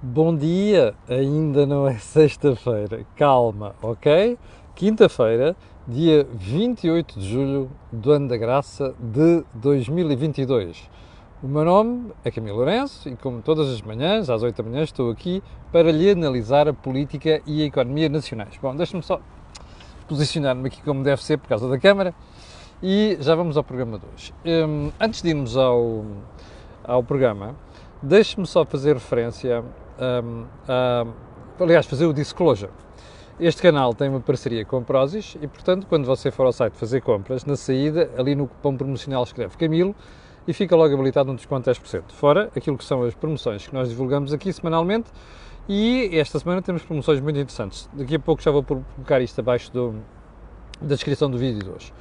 Bom dia, ainda não é sexta-feira, calma, ok? Quinta-feira, dia 28 de julho do ano da graça de 2022. O meu nome é Camilo Lourenço e, como todas as manhãs, às 8 da manhã, estou aqui para lhe analisar a política e a economia nacionais. Bom, deixe-me só posicionar-me aqui como deve ser por causa da câmara e já vamos ao programa de hoje. Um, antes de irmos ao, ao programa, deixe-me só fazer referência um, um, aliás, fazer o disclosure. Este canal tem uma parceria com Prozis e, portanto, quando você for ao site fazer compras, na saída, ali no cupom promocional escreve Camilo e fica logo habilitado um desconto de 10%. Fora aquilo que são as promoções que nós divulgamos aqui semanalmente e esta semana temos promoções muito interessantes. Daqui a pouco já vou colocar isto abaixo do, da descrição do vídeo de hoje.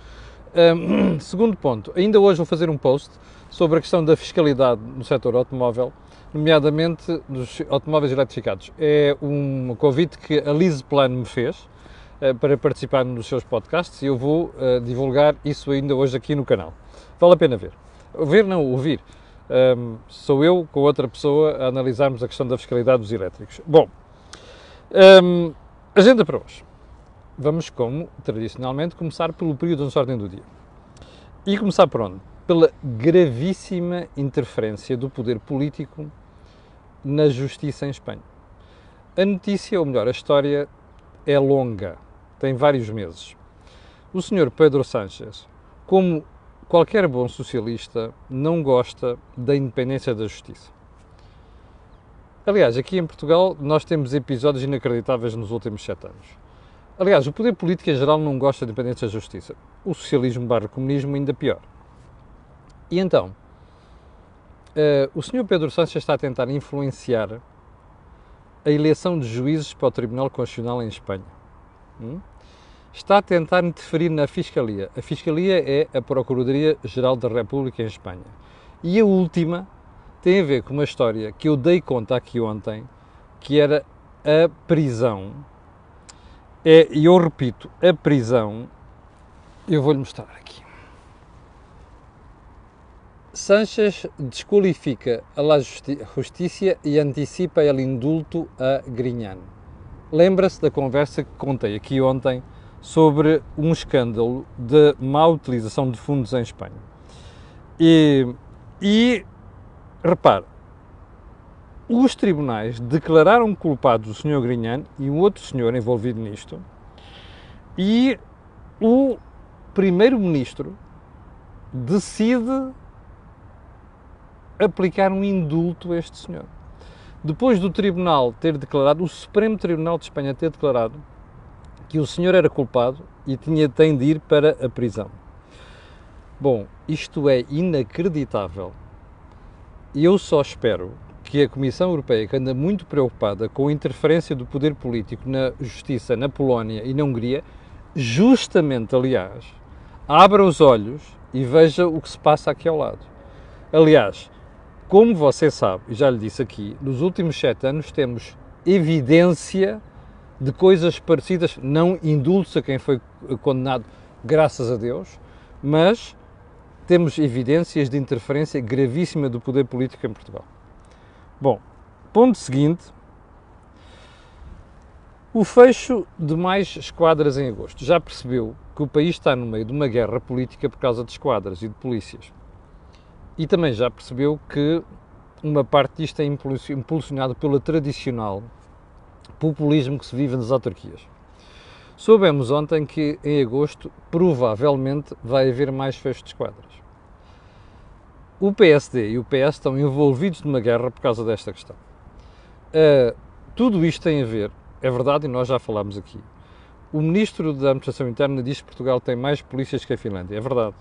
Um, segundo ponto, ainda hoje vou fazer um post sobre a questão da fiscalidade no setor automóvel nomeadamente dos automóveis eletrificados. É um convite que a Lise Plano me fez uh, para participar nos seus podcasts e eu vou uh, divulgar isso ainda hoje aqui no canal. Vale a pena ver. Ver não, ouvir. Um, sou eu com outra pessoa a analisarmos a questão da fiscalidade dos elétricos. Bom, um, agenda para hoje. Vamos, como tradicionalmente, começar pelo período de ordem do dia. E começar por onde? pela gravíssima interferência do poder político na justiça em Espanha. A notícia, ou melhor, a história é longa, tem vários meses. O senhor Pedro Sánchez, como qualquer bom socialista, não gosta da independência da justiça. Aliás, aqui em Portugal nós temos episódios inacreditáveis nos últimos sete anos. Aliás, o poder político em geral não gosta da independência da justiça. O socialismo barra comunismo ainda pior. E então, uh, o Sr. Pedro Sánchez está a tentar influenciar a eleição de juízes para o Tribunal Constitucional em Espanha. Hum? Está a tentar interferir na Fiscalia. A Fiscalia é a Procuradoria-Geral da República em Espanha. E a última tem a ver com uma história que eu dei conta aqui ontem, que era a prisão. É, e eu repito, a prisão, eu vou-lhe mostrar aqui. Sánchez desqualifica a la justiça e antecipa o indulto a Grignán. Lembra-se da conversa que contei aqui ontem sobre um escândalo de má utilização de fundos em Espanha. E, e repare, os tribunais declararam culpados o Sr. Grignán e um outro senhor envolvido nisto, e o primeiro-ministro decide aplicar um indulto a este senhor. Depois do Tribunal ter declarado, o Supremo Tribunal de Espanha ter declarado que o senhor era culpado e tinha, tem de ir para a prisão. Bom, isto é inacreditável. Eu só espero que a Comissão Europeia, que anda muito preocupada com a interferência do poder político na justiça na Polónia e na Hungria, justamente, aliás, abra os olhos e veja o que se passa aqui ao lado. Aliás, como você sabe, e já lhe disse aqui, nos últimos sete anos temos evidência de coisas parecidas, não indultos a quem foi condenado, graças a Deus, mas temos evidências de interferência gravíssima do poder político em Portugal. Bom, ponto seguinte, o fecho de mais esquadras em agosto. Já percebeu que o país está no meio de uma guerra política por causa de esquadras e de polícias. E também já percebeu que uma parte disto é impulsionado pelo tradicional populismo que se vive nas autarquias. Soubemos ontem que em agosto provavelmente vai haver mais fechos de esquadras. O PSD e o PS estão envolvidos numa guerra por causa desta questão. Uh, tudo isto tem a ver, é verdade, e nós já falámos aqui. O Ministro da Administração Interna diz que Portugal tem mais polícias que a Finlândia. É verdade.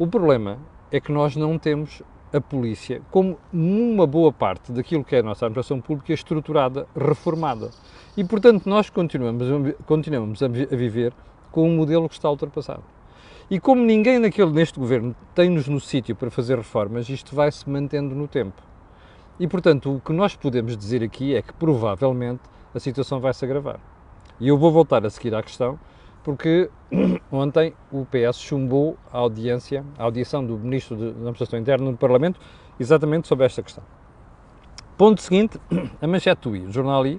O problema é que nós não temos a polícia como uma boa parte daquilo que é a nossa administração pública estruturada, reformada. E, portanto, nós continuamos, continuamos a viver com um modelo que está ultrapassado. E como ninguém naquele, neste governo tem-nos no sítio para fazer reformas, isto vai se mantendo no tempo. E, portanto, o que nós podemos dizer aqui é que provavelmente a situação vai se agravar. E eu vou voltar a seguir à questão, porque ontem o PS chumbou a audiência, a audição do Ministro da Administração Interna no Parlamento, exatamente sobre esta questão. Ponto seguinte, a manchete do I, o jornal I,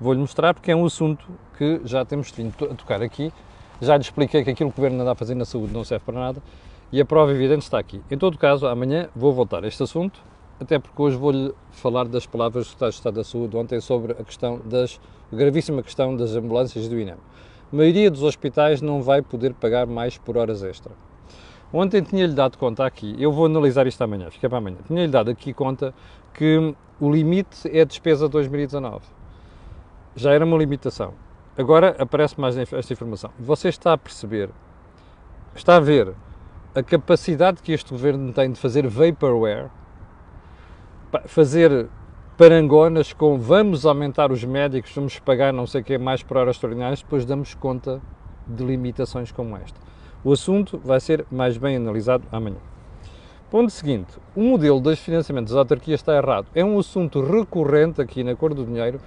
vou-lhe mostrar porque é um assunto que já temos vindo a tocar aqui. Já lhe expliquei que aquilo que o Governo anda a fazer na saúde não serve para nada e a prova evidente está aqui. Em todo caso, amanhã vou voltar a este assunto, até porque hoje vou-lhe falar das palavras do Secretário de Estado da Saúde ontem sobre a questão das, a gravíssima questão das ambulâncias do INEM. A maioria dos hospitais não vai poder pagar mais por horas extra. Ontem tinha-lhe dado conta aqui, eu vou analisar isto amanhã, fica para amanhã, tinha-lhe dado aqui conta que o limite é a despesa de 2019. Já era uma limitação. Agora aparece mais esta informação. Você está a perceber, está a ver a capacidade que este governo tem de fazer vaporware, fazer parangonas com vamos aumentar os médicos, vamos pagar não sei o que mais por horas extraordinárias, depois damos conta de limitações como esta. O assunto vai ser mais bem analisado amanhã. Ponto seguinte, o modelo de financiamento das autarquias está errado. É um assunto recorrente aqui na Cor do Dinheiro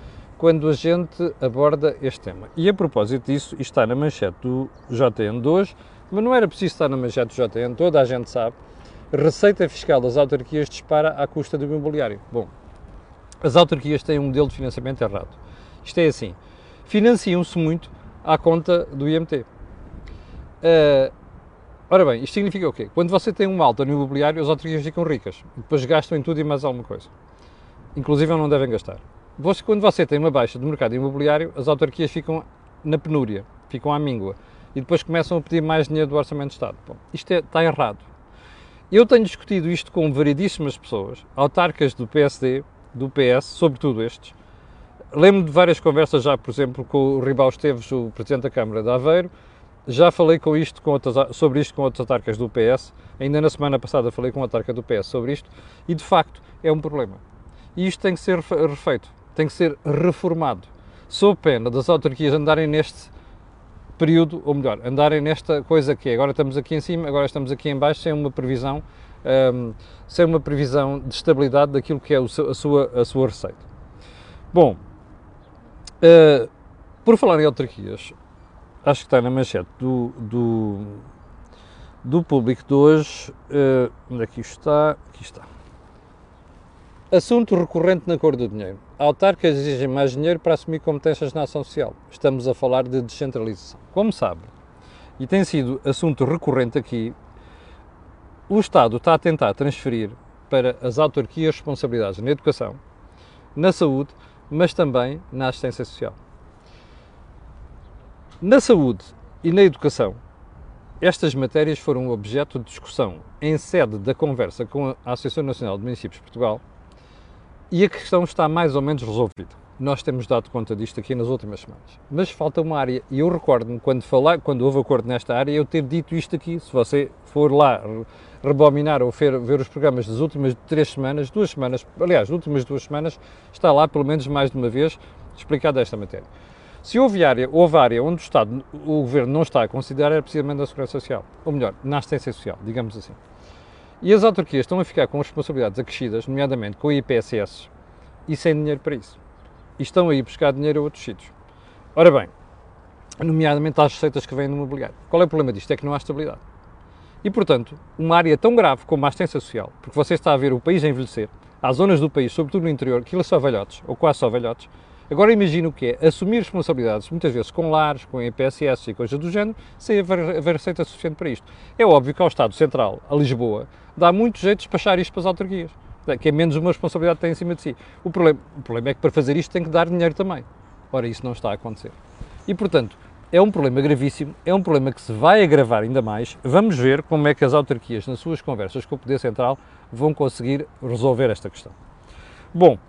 quando a gente aborda este tema. E a propósito disso, está na manchete do JN de hoje, mas não era preciso estar na manchete do JN, toda a gente sabe. Receita fiscal das autarquias dispara à custa do imobiliário. Bom, as autarquias têm um modelo de financiamento errado. Isto é assim, financiam-se muito à conta do IMT. Uh, ora bem, isto significa o quê? Quando você tem uma alta no imobiliário, as autarquias ficam ricas. Depois gastam em tudo e mais alguma coisa. Inclusive não devem gastar. Você, quando você tem uma baixa do mercado imobiliário, as autarquias ficam na penúria, ficam à míngua. E depois começam a pedir mais dinheiro do Orçamento de Estado. Bom, isto é, está errado. Eu tenho discutido isto com variedíssimas pessoas, autarcas do PSD, do PS, sobretudo estes. Lembro de várias conversas já, por exemplo, com o Ribal Esteves, o Presidente da Câmara de Aveiro, já falei com isto, com outras, sobre isto com outras autarcas do PS, ainda na semana passada falei com a autarca do PS sobre isto, e de facto é um problema. E isto tem que ser refeito, tem que ser reformado, sob pena das autarquias andarem neste período, ou melhor, andarem nesta coisa que é, agora estamos aqui em cima, agora estamos aqui em baixo, sem uma previsão, um, sem uma previsão de estabilidade daquilo que é a sua, a sua receita. Bom, uh, por falar em autarquias, acho que está na manchete do, do, do público de hoje. Uh, onde é que isto está? Aqui está. Assunto recorrente na cor do dinheiro. Autarcas exigem mais dinheiro para assumir competências na ação social. Estamos a falar de descentralização. Como sabe, e tem sido assunto recorrente aqui, o Estado está a tentar transferir para as autarquias responsabilidades na educação, na saúde, mas também na assistência social. Na saúde e na educação, estas matérias foram objeto de discussão em sede da conversa com a Associação Nacional de Municípios de Portugal e a questão está mais ou menos resolvida. Nós temos dado conta disto aqui nas últimas semanas. Mas falta uma área, e eu recordo-me, quando, falar, quando houve acordo nesta área, eu ter dito isto aqui. Se você for lá rebobinar ou ver, ver os programas das últimas três semanas, duas semanas, aliás, das últimas duas semanas, está lá pelo menos mais de uma vez explicada esta matéria. Se houve área, houve área onde o Estado, o Governo não está a considerar, é precisamente a Segurança Social. Ou melhor, na assistência social, digamos assim. E as autarquias estão a ficar com responsabilidades acrescidas, nomeadamente com o IPSS, e sem dinheiro para isso. E estão a ir buscar dinheiro a outros sítios. Ora bem, nomeadamente às receitas que vêm do imobiliário. Qual é o problema disto? É que não há estabilidade. E, portanto, uma área tão grave como a assistência social, porque você está a ver o país a envelhecer, há zonas do país, sobretudo no interior, que só velhotes, ou quase só velhotes, Agora imagino o que é assumir responsabilidades, muitas vezes com lares, com IPSS e coisas do género, sem haver, haver receita suficiente para isto. É óbvio que ao Estado Central, a Lisboa, dá muito jeito de despachar isto para as autarquias, que é menos uma responsabilidade que tem em cima de si. O problema, o problema é que para fazer isto tem que dar dinheiro também. Ora, isso não está a acontecer. E, portanto, é um problema gravíssimo, é um problema que se vai agravar ainda mais. Vamos ver como é que as autarquias, nas suas conversas com o Poder Central, vão conseguir resolver esta questão. Bom,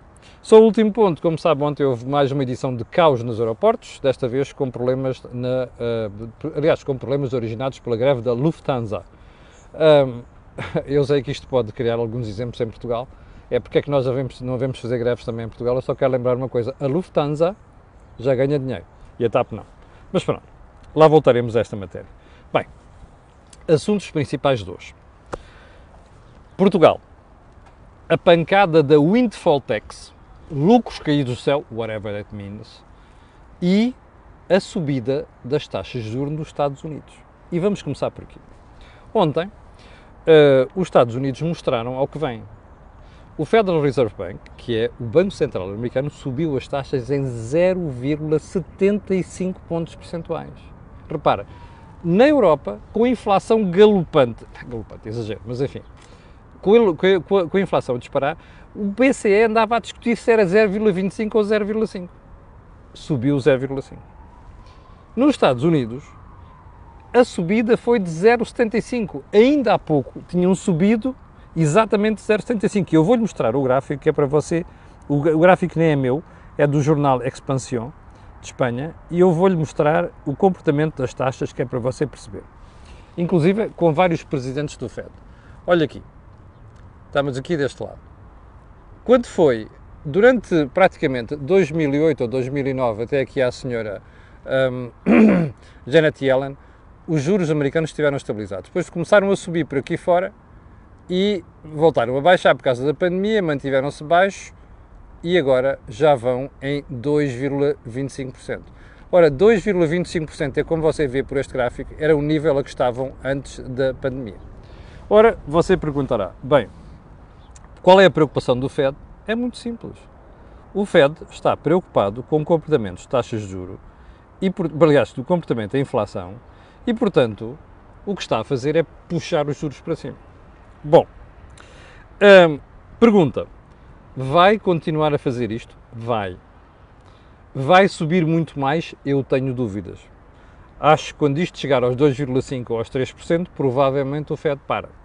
só o último ponto, como sabe, ontem houve mais uma edição de caos nos aeroportos, desta vez com problemas, na, uh, aliás, com problemas originados pela greve da Lufthansa. Um, eu sei que isto pode criar alguns exemplos em Portugal, é porque é que nós não devemos fazer greves também em Portugal, eu só quero lembrar uma coisa, a Lufthansa já ganha dinheiro, e a TAP não. Mas pronto, lá voltaremos a esta matéria. Bem, assuntos principais de hoje. Portugal. A pancada da Windfall Tax, lucros caídos do céu, whatever that means, e a subida das taxas de juros nos Estados Unidos. E vamos começar por aqui. Ontem, uh, os Estados Unidos mostraram ao que vem. O Federal Reserve Bank, que é o Banco Central americano, subiu as taxas em 0,75 pontos percentuais. Repara, na Europa, com a inflação galopante, galopante, exagero, mas enfim, com a, com a inflação a disparar, o BCE andava a discutir se era 0,25 ou 0,5. Subiu 0,5. Nos Estados Unidos, a subida foi de 0,75. Ainda há pouco tinham subido exatamente 0,75. Eu vou-lhe mostrar o gráfico que é para você. O, o gráfico nem é meu, é do jornal Expansión de Espanha e eu vou-lhe mostrar o comportamento das taxas que é para você perceber. Inclusive com vários presidentes do FED. Olha aqui, estamos aqui deste lado. Quando foi, durante praticamente 2008 ou 2009, até aqui à senhora um, Janet Yellen, os juros americanos estiveram estabilizados. Depois começaram a subir por aqui fora e voltaram a baixar por causa da pandemia, mantiveram-se baixos e agora já vão em 2,25%. Ora, 2,25% é como você vê por este gráfico, era o nível a que estavam antes da pandemia. Ora, você perguntará, bem, qual é a preocupação do Fed? É muito simples. O Fed está preocupado com o comportamento de taxas de juros e, aliás, do comportamento da inflação e, portanto, o que está a fazer é puxar os juros para cima. Bom, hum, pergunta: vai continuar a fazer isto? Vai. Vai subir muito mais? Eu tenho dúvidas. Acho que quando isto chegar aos 2,5% ou aos 3%, provavelmente o Fed para.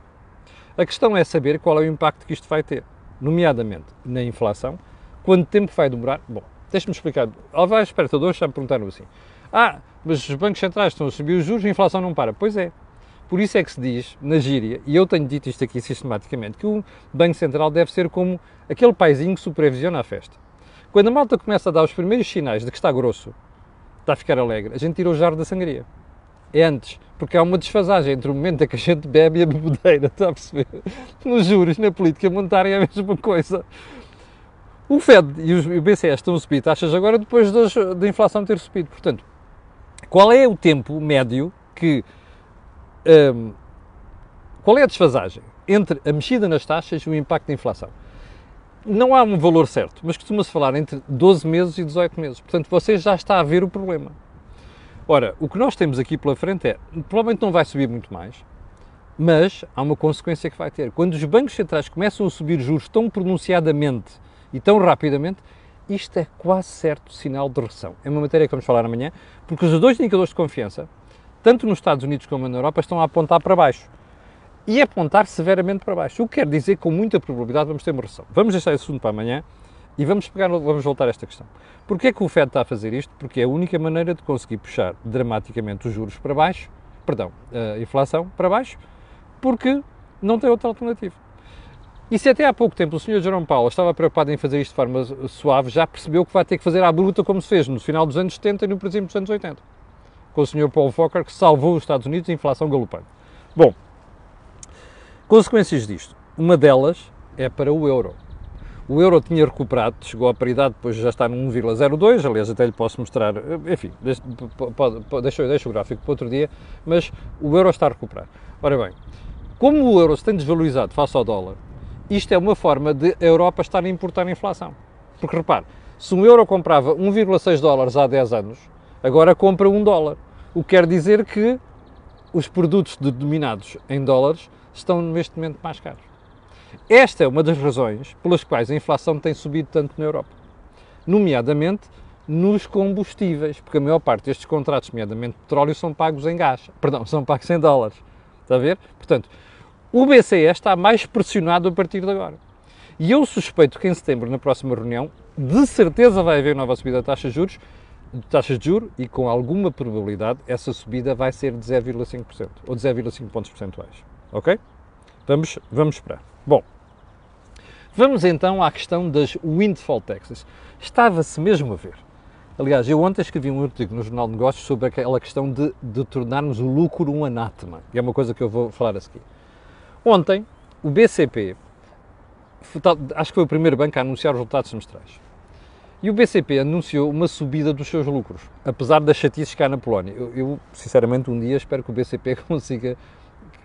A questão é saber qual é o impacto que isto vai ter, nomeadamente na inflação, quanto tempo vai demorar. Bom, deixa-me explicar. Vai, espectadores já me perguntaram assim: Ah, mas os bancos centrais estão a subir os juros e a inflação não para. Pois é, por isso é que se diz, na gíria, e eu tenho dito isto aqui sistematicamente, que o Banco Central deve ser como aquele paizinho que supervisiona a festa. Quando a malta começa a dar os primeiros sinais de que está grosso, está a ficar alegre, a gente tira o jarro da sangria. Antes, porque há uma desfasagem entre o momento em que a gente bebe e a bebedeira, está a perceber? Nos juros, na política monetária é a mesma coisa. O Fed e o BCE estão a subir taxas agora depois da inflação ter subido. Portanto, qual é o tempo médio que um, qual é a desfasagem entre a mexida nas taxas e o impacto da inflação? Não há um valor certo, mas costuma-se falar entre 12 meses e 18 meses. Portanto, você já está a ver o problema. Ora, o que nós temos aqui pela frente é, provavelmente não vai subir muito mais, mas há uma consequência que vai ter. Quando os bancos centrais começam a subir juros tão pronunciadamente e tão rapidamente, isto é quase certo sinal de recessão. É uma matéria que vamos falar amanhã, porque os dois indicadores de confiança, tanto nos Estados Unidos como na Europa, estão a apontar para baixo. E apontar severamente para baixo. O que quer dizer que com muita probabilidade vamos ter uma recessão. Vamos deixar esse assunto para amanhã e vamos, pegar, vamos voltar a esta questão. Porquê é que o Fed está a fazer isto? Porque é a única maneira de conseguir puxar dramaticamente os juros para baixo, perdão, a inflação para baixo, porque não tem outra alternativa. E se até há pouco tempo o Sr. Jerome Powell estava preocupado em fazer isto de forma suave, já percebeu que vai ter que fazer à bruta como se fez no final dos anos 70 e no princípio dos anos 80 com o Sr. Paul Volcker, que salvou os Estados Unidos da inflação galopante. Bom, consequências disto. Uma delas é para o euro. O euro tinha recuperado, chegou à paridade, depois já está no 1,02, aliás até lhe posso mostrar, enfim, deixa, deixa o gráfico para outro dia, mas o euro está a recuperar. Ora bem, como o euro se tem desvalorizado face ao dólar, isto é uma forma de a Europa estar a importar a inflação. Porque repare, se um euro comprava 1,6 dólares há 10 anos, agora compra 1 dólar. O que quer dizer que os produtos denominados em dólares estão neste momento mais caros. Esta é uma das razões pelas quais a inflação tem subido tanto na Europa, nomeadamente nos combustíveis, porque a maior parte destes contratos, nomeadamente petróleo, são pagos em gás, perdão, são pagos em dólares. Está a ver? Portanto, o BCE está mais pressionado a partir de agora. E eu suspeito que em setembro, na próxima reunião, de certeza vai haver nova subida da taxa de juros de taxas de juros e com alguma probabilidade essa subida vai ser de 0,5% ou de 0,5 pontos percentuais. Ok? Vamos, vamos esperar. Bom, vamos então à questão das windfall taxes. Estava-se mesmo a ver. Aliás, eu ontem escrevi um artigo no Jornal de Negócios sobre aquela questão de, de tornarmos o lucro um anátema, e é uma coisa que eu vou falar a seguir. Ontem, o BCP, acho que foi o primeiro banco a anunciar os resultados semestrais. E o BCP anunciou uma subida dos seus lucros, apesar das chatices cá na Polónia. Eu, eu, sinceramente, um dia espero que o BCP consiga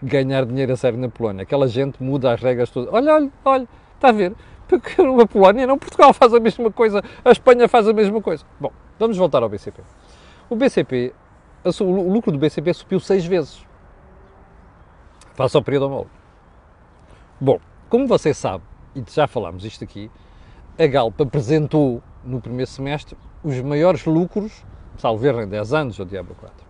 ganhar dinheiro a sério na Polónia. Aquela gente muda as regras todas. Olha, olha, olha, está a ver? Porque a Polónia não, Portugal faz a mesma coisa, a Espanha faz a mesma coisa. Bom, vamos voltar ao BCP. O BCP, o lucro do BCP subiu seis vezes. Face ao período homólogo. Bom, como você sabe, e já falámos isto aqui, a Galp apresentou no primeiro semestre os maiores lucros, salvo em 10 anos, ou Diablo 4.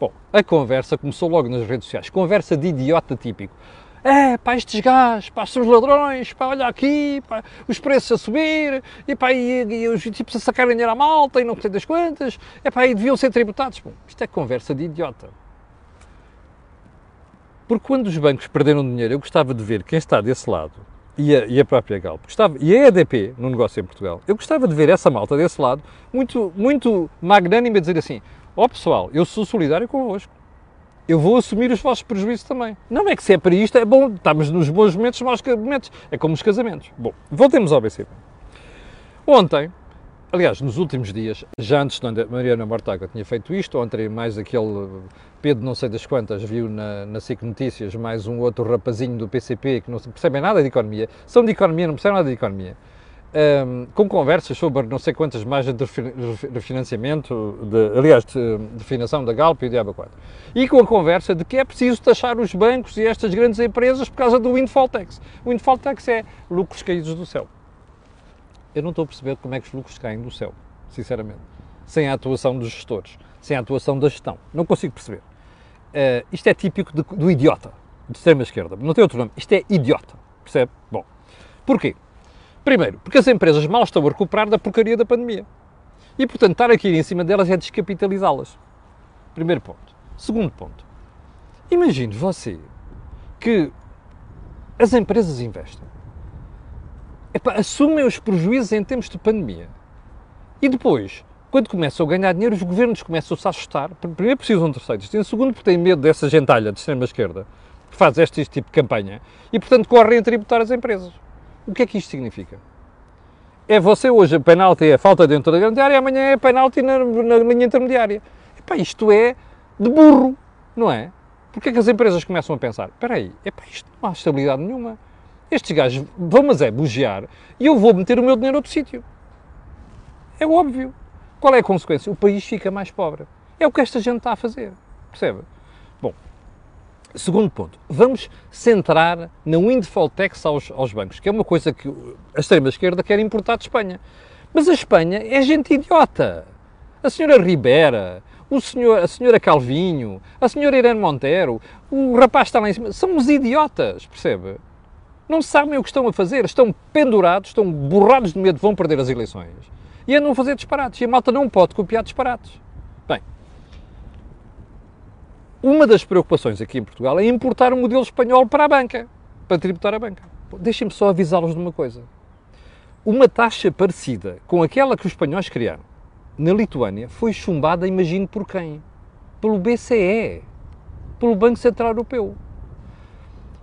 Bom, a conversa começou logo nas redes sociais, conversa de idiota típico. É, pá, estes gajos, pá, são os ladrões, pá, olha aqui, pá, os preços a subir, e pá, e, e os tipos a sacarem dinheiro à malta e não sei das quantas, é pá, e deviam ser tributados. Bom, isto é conversa de idiota. Porque quando os bancos perderam dinheiro, eu gostava de ver quem está desse lado, e a, e a própria Galp, gostava, e a EDP, no negócio em Portugal, eu gostava de ver essa malta desse lado, muito, muito magnânima, dizer assim, ó oh, pessoal, eu sou solidário convosco eu vou assumir os vossos prejuízos também. Não é que se é para isto, é bom, estamos nos bons momentos, maus momentos. É como os casamentos. Bom, voltemos ao BCP. Ontem, aliás, nos últimos dias, já antes de Mariana Mortágua tinha feito isto, ontem mais aquele Pedro não sei das quantas viu na, na SIC Notícias, mais um outro rapazinho do PCP que não percebem nada de economia, são de economia, não percebem nada de economia um, com conversas sobre não sei quantas margens de refinanciamento, de, aliás, de, de financiação da Galp e do Diaba 4. E com a conversa de que é preciso taxar os bancos e estas grandes empresas por causa do windfall tax. O windfall tax é lucros caídos do céu. Eu não estou a perceber como é que os lucros caem do céu, sinceramente. Sem a atuação dos gestores, sem a atuação da gestão. Não consigo perceber. Uh, isto é típico de, do idiota, de extrema esquerda. Não tem outro nome. Isto é idiota. Percebe? Bom. Porquê? Primeiro, porque as empresas mal estão a recuperar da porcaria da pandemia. E, portanto, estar aqui em cima delas é descapitalizá-las. Primeiro ponto. Segundo ponto. Imagine você que as empresas investem, Epá, assumem os prejuízos em tempos de pandemia e depois, quando começam a ganhar dinheiro, os governos começam-se a assustar. Primeiro precisam de receitas, e segundo porque têm medo dessa gentalha de extrema-esquerda que faz este, este tipo de campanha e, portanto, correm a tributar as empresas. O que é que isto significa? É você hoje, a penalti é falta dentro da grande área, amanhã é penalti na, na linha intermediária. Epá, isto é de burro, não é? Porque é que as empresas começam a pensar? Espera aí, isto não há estabilidade nenhuma. Estes gajos vão, mas é, bugear e eu vou meter o meu dinheiro outro sítio. É óbvio. Qual é a consequência? O país fica mais pobre. É o que esta gente está a fazer. Percebe? Segundo ponto, vamos centrar na windfall tax aos, aos bancos, que é uma coisa que a extrema-esquerda quer importar de Espanha. Mas a Espanha é gente idiota. A senhora Ribera, o senhor, a senhora Calvinho, a senhora Irene Montero, o rapaz está lá em cima, são os idiotas, percebe? Não sabem o que estão a fazer, estão pendurados, estão borrados de medo, vão perder as eleições. E andam a fazer disparates. E a malta não pode copiar disparates. Bem, uma das preocupações aqui em Portugal é importar um modelo espanhol para a banca, para tributar a banca. Deixem-me só avisá-los de uma coisa. Uma taxa parecida com aquela que os espanhóis criaram na Lituânia foi chumbada, imagino por quem? Pelo BCE, pelo Banco Central Europeu.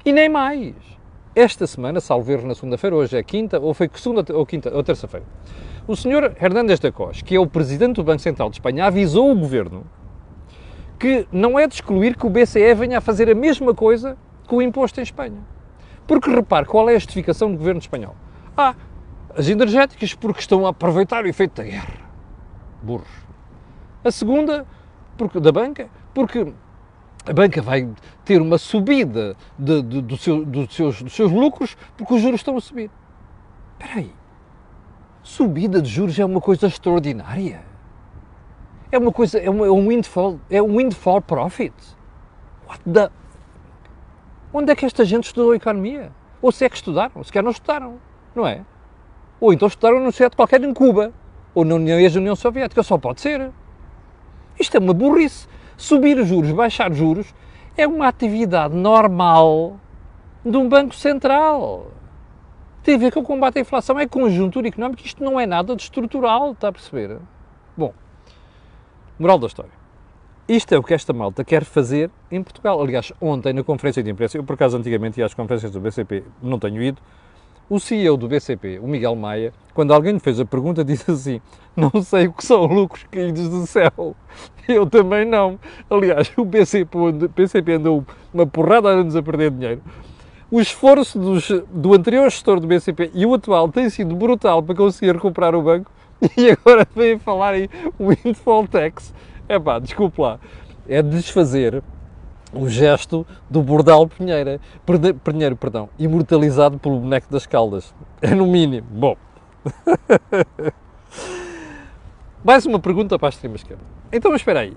E nem mais. Esta semana, salvo erro na segunda-feira, hoje é quinta, ou foi segunda ou quinta ou terça-feira, o senhor Hernández da Cos, que é o presidente do Banco Central de Espanha, avisou o governo que não é de excluir que o BCE venha a fazer a mesma coisa com o imposto em Espanha. Porque repare, qual é a justificação do governo espanhol? Ah, as energéticas porque estão a aproveitar o efeito da guerra. Burros. A segunda, porque, da banca, porque a banca vai ter uma subida de, de, do seu, do seus, dos seus lucros porque os juros estão a subir. Espera aí. Subida de juros é uma coisa extraordinária. É uma coisa, é, uma, é um windfall, é um windfall profit. What the... Onde é que esta gente estudou economia? Ou se é que estudaram? Se quer não estudaram, não é? Ou então estudaram num universidade qualquer em Cuba, ou na ex-União Soviética, só pode ser. Isto é uma burrice. Subir juros, baixar juros, é uma atividade normal de um banco central. Tem a ver com o combate à inflação, é conjuntura económica, isto não é nada de estrutural, está a perceber? Bom, Moral da história. Isto é o que esta malta quer fazer em Portugal. Aliás, ontem na conferência de imprensa, eu por acaso antigamente ia às conferências do BCP, não tenho ido, o CEO do BCP, o Miguel Maia, quando alguém lhe fez a pergunta, disse assim: Não sei o que são lucros caídos do céu. Eu também não. Aliás, o BCP, BCP andou uma porrada de anos a perder dinheiro. o esforço dos, do anterior gestor do BCP e o atual tem sido brutal para conseguir recuperar o banco e agora vem falar em windfall tax. É pá, desculpe lá. É desfazer o gesto do Bordal Pinheira, Pinheiro, perdão, imortalizado pelo boneco das Caldas. É no mínimo. Bom. Mais uma pergunta para a extrema esquerda. Então, mas espera aí.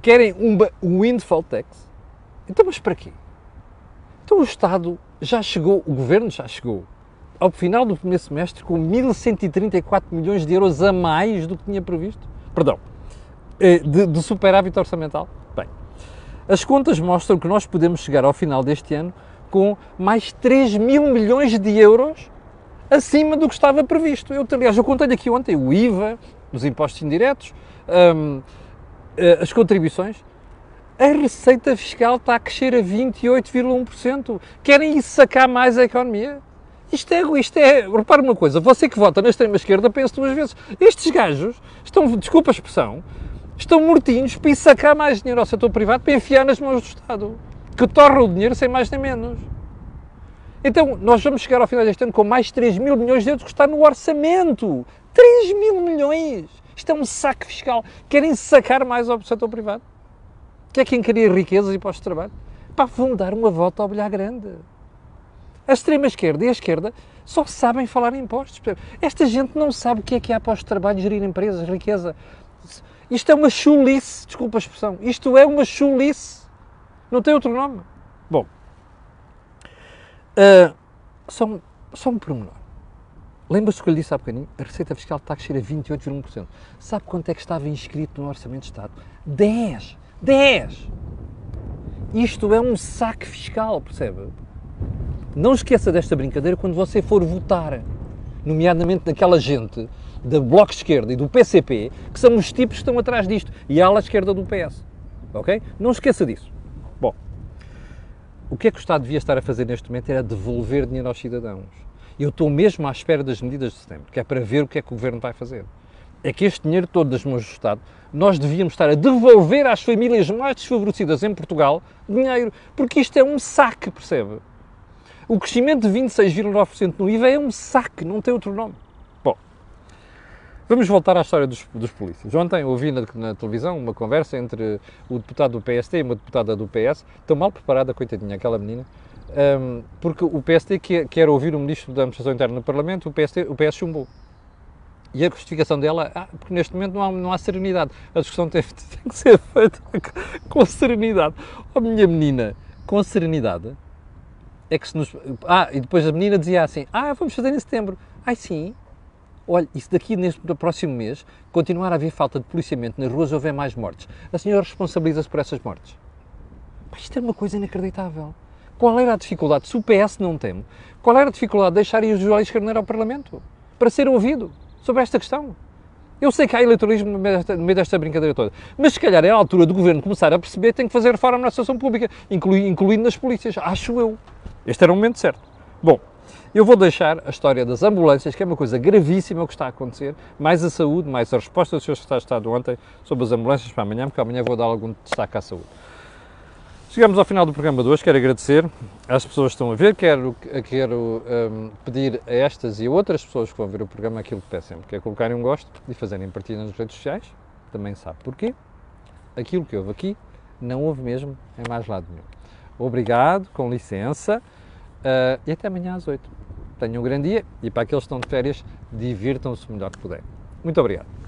Querem um, windfall tax? Então, mas para quê? Então o Estado já chegou, o Governo já chegou ao final do primeiro semestre com 1.134 milhões de euros a mais do que tinha previsto. Perdão, eh, de, de superávit orçamental. Bem, as contas mostram que nós podemos chegar ao final deste ano com mais 3 mil milhões de euros acima do que estava previsto. Eu, aliás, eu contei aqui ontem o IVA, os impostos indiretos, hum, eh, as contribuições. A receita fiscal está a crescer a 28,1%. Querem sacar mais a economia? Isto é, isto é, repare uma coisa, você que vota na extrema-esquerda, pense duas vezes. Estes gajos estão, desculpa a expressão, estão mortinhos para ir sacar mais dinheiro ao setor privado para enfiar nas mãos do Estado, que torra o dinheiro sem mais nem menos. Então, nós vamos chegar ao final deste ano com mais 3 mil milhões de euros que está no orçamento. 3 mil milhões! Isto é um saco fiscal. Querem sacar mais ao setor privado? Que é quem queria riquezas e postos de trabalho? Pá, vão dar uma volta ao bilhar grande. A extrema-esquerda e a esquerda só sabem falar em impostos. Esta gente não sabe o que é que há de trabalho, gerir empresas, riqueza. Isto é uma chulice, desculpa a expressão. Isto é uma chulice. Não tem outro nome. Bom, uh, só, só um pormenor. Lembra-se que eu lhe disse há bocadinho? A receita fiscal está a crescer a 28,1%. Sabe quanto é que estava inscrito no Orçamento de Estado? 10! 10! Isto é um saque fiscal, percebe? Não esqueça desta brincadeira quando você for votar, nomeadamente naquela gente da Bloco Esquerda e do PCP, que são os tipos que estão atrás disto, e a ala esquerda do PS. Ok? Não esqueça disso. Bom, o que é que o Estado devia estar a fazer neste momento era devolver dinheiro aos cidadãos. Eu estou mesmo à espera das medidas de setembro, que é para ver o que é que o Governo vai fazer. É que este dinheiro todo das mãos do Estado, nós devíamos estar a devolver às famílias mais desfavorecidas em Portugal dinheiro, porque isto é um saque, percebe? O crescimento de 26,9% no IVA é um saque, não tem outro nome. Bom, vamos voltar à história dos, dos polícias. Ontem ouvi na, na, televisão uma conversa entre o deputado do PST e uma deputada do PS, tão mal preparada, coitadinha, aquela menina, um, porque o PST quer, quer, ouvir o Ministro da Administração Interna no Parlamento, o, PST, o PS chumbou. E a justificação dela, ah, porque neste momento não há, não há serenidade. A discussão tem, tem, que ser feita com serenidade. Oh, minha menina, com serenidade, é que se nos... Ah, e depois a menina dizia assim, ah, vamos fazer em setembro. Ai, sim. Olha, e se daqui neste próximo mês continuar a haver falta de policiamento nas ruas houver mais mortes, a senhora responsabiliza-se por essas mortes? Pá, isto é uma coisa inacreditável. Qual era a dificuldade? Se o PS não tem, qual era a dificuldade de deixar ir o José Luís Carneiro ao Parlamento? Para ser ouvido sobre esta questão. Eu sei que há eleitoralismo no meio, desta, no meio desta brincadeira toda, mas se calhar é a altura do Governo começar a perceber que tem que fazer reforma na administração pública, inclui, incluindo nas polícias, acho eu. Este era o momento certo. Bom, eu vou deixar a história das ambulâncias, que é uma coisa gravíssima o que está a acontecer, mais a saúde, mais a resposta do Sr. Secretário de Estado ontem sobre as ambulâncias para amanhã, porque amanhã vou dar algum destaque à saúde. Chegamos ao final do programa de hoje, quero agradecer às pessoas que estão a ver, quero, quero um, pedir a estas e a outras pessoas que vão ver o programa aquilo que peço sempre, que é colocarem um gosto e fazerem partilha nas redes sociais, também sabe porquê. Aquilo que houve aqui não houve mesmo em mais lado nenhum. Obrigado, com licença, uh, e até amanhã às 8. Tenham um grande dia e para aqueles que estão de férias, divirtam-se o melhor que puderem. Muito obrigado.